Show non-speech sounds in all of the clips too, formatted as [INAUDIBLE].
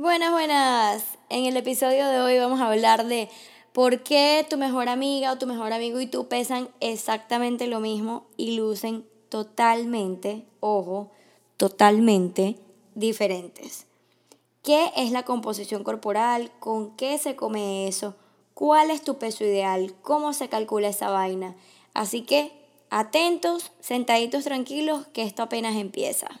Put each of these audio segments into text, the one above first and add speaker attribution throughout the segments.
Speaker 1: Buenas, buenas. En el episodio de hoy vamos a hablar de por qué tu mejor amiga o tu mejor amigo y tú pesan exactamente lo mismo y lucen totalmente, ojo, totalmente diferentes. ¿Qué es la composición corporal? ¿Con qué se come eso? ¿Cuál es tu peso ideal? ¿Cómo se calcula esa vaina? Así que atentos, sentaditos tranquilos, que esto apenas empieza.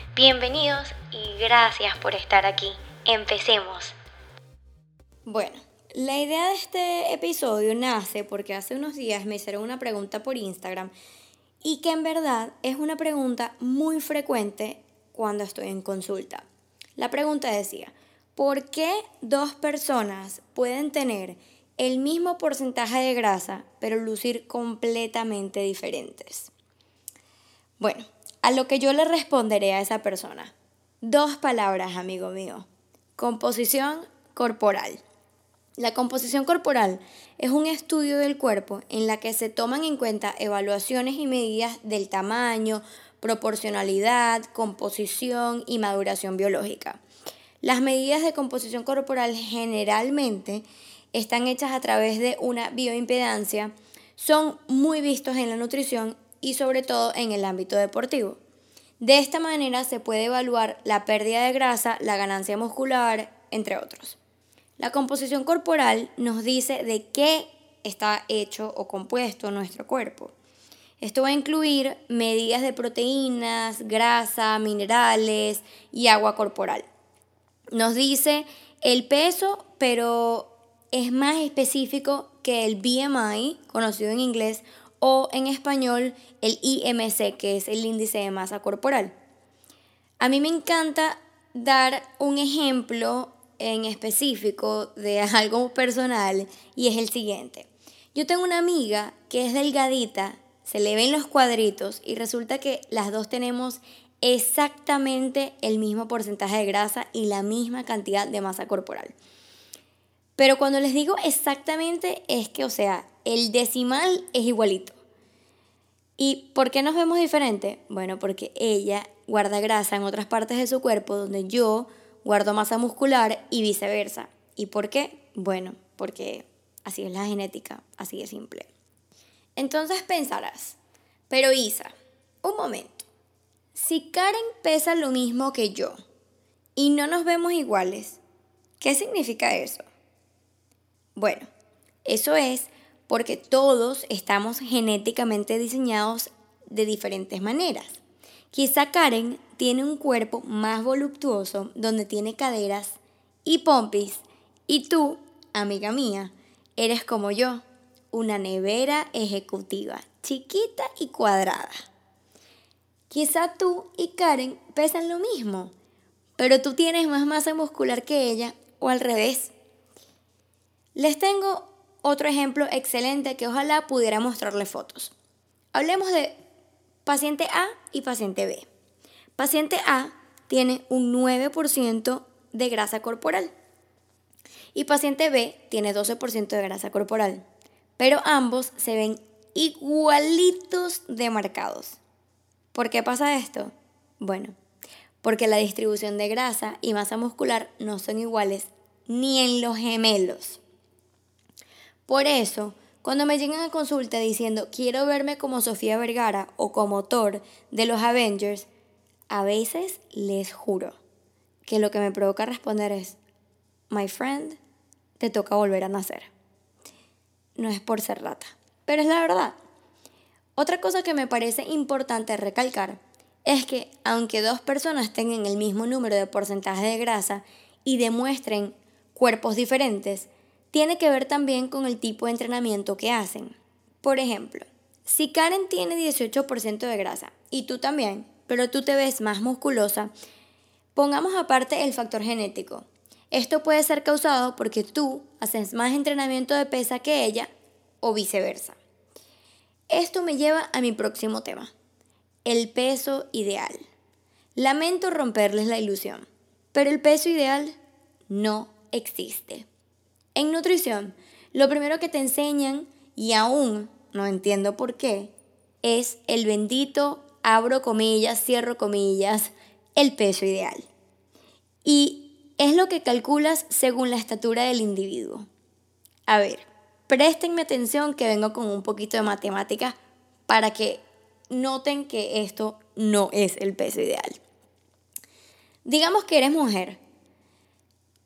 Speaker 2: Bienvenidos y gracias por estar aquí. Empecemos.
Speaker 1: Bueno, la idea de este episodio nace porque hace unos días me hicieron una pregunta por Instagram y que en verdad es una pregunta muy frecuente cuando estoy en consulta. La pregunta decía, ¿por qué dos personas pueden tener el mismo porcentaje de grasa pero lucir completamente diferentes? Bueno, a lo que yo le responderé a esa persona. Dos palabras, amigo mío. Composición corporal. La composición corporal es un estudio del cuerpo en la que se toman en cuenta evaluaciones y medidas del tamaño, proporcionalidad, composición y maduración biológica. Las medidas de composición corporal generalmente están hechas a través de una bioimpedancia, son muy vistos en la nutrición y sobre todo en el ámbito deportivo. De esta manera se puede evaluar la pérdida de grasa, la ganancia muscular, entre otros. La composición corporal nos dice de qué está hecho o compuesto nuestro cuerpo. Esto va a incluir medidas de proteínas, grasa, minerales y agua corporal. Nos dice el peso, pero es más específico que el BMI, conocido en inglés, o en español el IMC, que es el índice de masa corporal. A mí me encanta dar un ejemplo en específico de [LAUGHS] algo personal y es el siguiente. Yo tengo una amiga que es delgadita, se le ven los cuadritos y resulta que las dos tenemos exactamente el mismo porcentaje de grasa y la misma cantidad de masa corporal. Pero cuando les digo exactamente es que, o sea, el decimal es igualito. ¿Y por qué nos vemos diferente? Bueno, porque ella guarda grasa en otras partes de su cuerpo donde yo guardo masa muscular y viceversa. ¿Y por qué? Bueno, porque así es la genética, así de simple. Entonces pensarás, pero Isa, un momento, si Karen pesa lo mismo que yo y no nos vemos iguales, ¿qué significa eso? Bueno, eso es porque todos estamos genéticamente diseñados de diferentes maneras. Quizá Karen tiene un cuerpo más voluptuoso donde tiene caderas y pompis y tú, amiga mía, eres como yo, una nevera ejecutiva, chiquita y cuadrada. Quizá tú y Karen pesan lo mismo, pero tú tienes más masa muscular que ella o al revés. Les tengo otro ejemplo excelente que ojalá pudiera mostrarle fotos. Hablemos de paciente A y paciente B. Paciente A tiene un 9% de grasa corporal y paciente B tiene 12% de grasa corporal, pero ambos se ven igualitos de marcados. ¿Por qué pasa esto? Bueno, porque la distribución de grasa y masa muscular no son iguales ni en los gemelos. Por eso, cuando me llegan a consulta diciendo quiero verme como Sofía Vergara o como Thor de los Avengers, a veces les juro que lo que me provoca responder es, my friend, te toca volver a nacer. No es por ser rata, pero es la verdad. Otra cosa que me parece importante recalcar es que aunque dos personas tengan el mismo número de porcentaje de grasa y demuestren cuerpos diferentes, tiene que ver también con el tipo de entrenamiento que hacen. Por ejemplo, si Karen tiene 18% de grasa y tú también, pero tú te ves más musculosa, Pongamos aparte el factor genético. Esto puede ser causado porque tú haces más entrenamiento de pesa que ella o viceversa. Esto me lleva a mi próximo tema, el peso ideal. Lamento romperles la ilusión, pero el peso ideal no existe. En nutrición, lo primero que te enseñan, y aún no entiendo por qué, es el bendito, abro comillas, cierro comillas, el peso ideal. Y es lo que calculas según la estatura del individuo. A ver, préstenme atención que vengo con un poquito de matemática para que noten que esto no es el peso ideal. Digamos que eres mujer.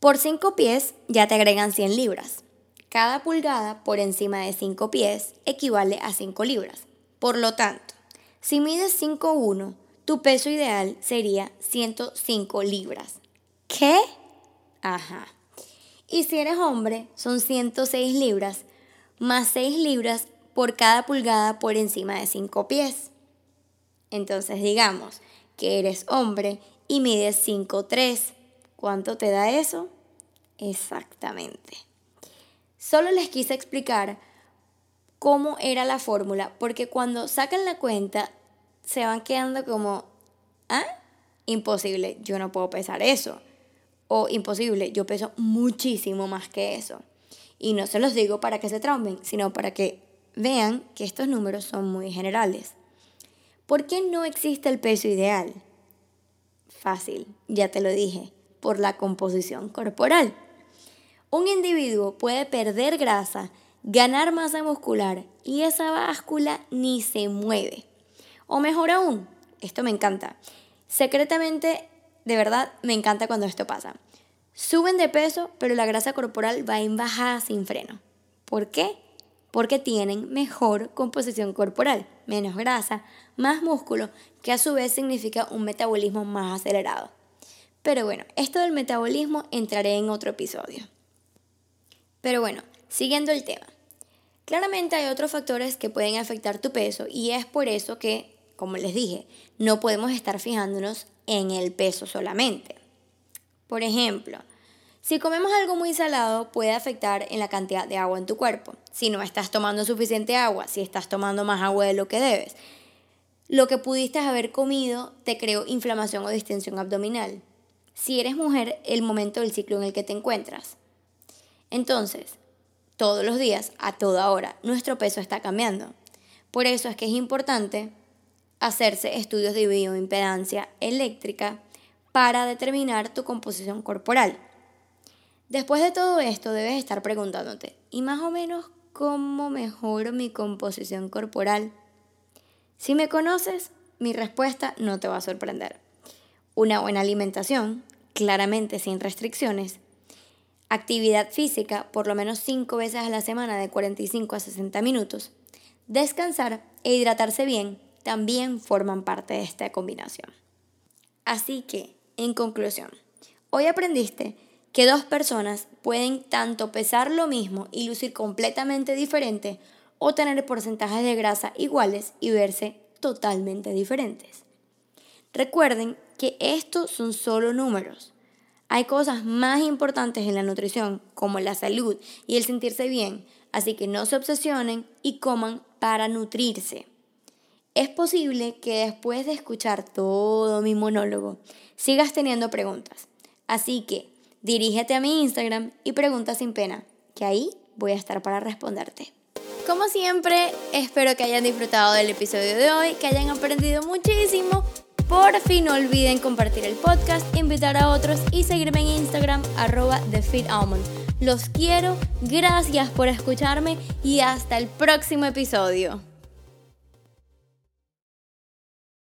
Speaker 1: Por 5 pies ya te agregan 100 libras. Cada pulgada por encima de 5 pies equivale a 5 libras. Por lo tanto, si mides 5'1, tu peso ideal sería 105 libras. ¿Qué? Ajá. Y si eres hombre, son 106 libras más 6 libras por cada pulgada por encima de 5 pies. Entonces digamos que eres hombre y mides 5'3. ¿Cuánto te da eso? Exactamente. Solo les quise explicar cómo era la fórmula, porque cuando sacan la cuenta se van quedando como, ¿ah? Imposible, yo no puedo pesar eso. O imposible, yo peso muchísimo más que eso. Y no se los digo para que se traumen, sino para que vean que estos números son muy generales. ¿Por qué no existe el peso ideal? Fácil, ya te lo dije, por la composición corporal. Un individuo puede perder grasa, ganar masa muscular y esa báscula ni se mueve. O mejor aún, esto me encanta. Secretamente, de verdad, me encanta cuando esto pasa. Suben de peso, pero la grasa corporal va en bajada sin freno. ¿Por qué? Porque tienen mejor composición corporal, menos grasa, más músculo, que a su vez significa un metabolismo más acelerado. Pero bueno, esto del metabolismo entraré en otro episodio. Pero bueno, siguiendo el tema. Claramente hay otros factores que pueden afectar tu peso y es por eso que, como les dije, no podemos estar fijándonos en el peso solamente. Por ejemplo, si comemos algo muy salado puede afectar en la cantidad de agua en tu cuerpo. Si no estás tomando suficiente agua, si estás tomando más agua de lo que debes. Lo que pudiste haber comido te creó inflamación o distensión abdominal. Si eres mujer, el momento del ciclo en el que te encuentras. Entonces, todos los días, a toda hora, nuestro peso está cambiando. Por eso es que es importante hacerse estudios de bioimpedancia eléctrica para determinar tu composición corporal. Después de todo esto, debes estar preguntándote, ¿y más o menos cómo mejoro mi composición corporal? Si me conoces, mi respuesta no te va a sorprender. Una buena alimentación, claramente sin restricciones, actividad física por lo menos 5 veces a la semana de 45 a 60 minutos, descansar e hidratarse bien también forman parte de esta combinación. Así que, en conclusión, hoy aprendiste que dos personas pueden tanto pesar lo mismo y lucir completamente diferente o tener porcentajes de grasa iguales y verse totalmente diferentes. Recuerden que estos son solo números. Hay cosas más importantes en la nutrición, como la salud y el sentirse bien, así que no se obsesionen y coman para nutrirse. Es posible que después de escuchar todo mi monólogo sigas teniendo preguntas. Así que dirígete a mi Instagram y pregunta sin pena, que ahí voy a estar para responderte. Como siempre, espero que hayan disfrutado del episodio de hoy, que hayan aprendido muchísimo. Por fin no olviden compartir el podcast, invitar a otros y seguirme en Instagram arroba TheFitAlmond. Los quiero, gracias por escucharme y hasta el próximo episodio.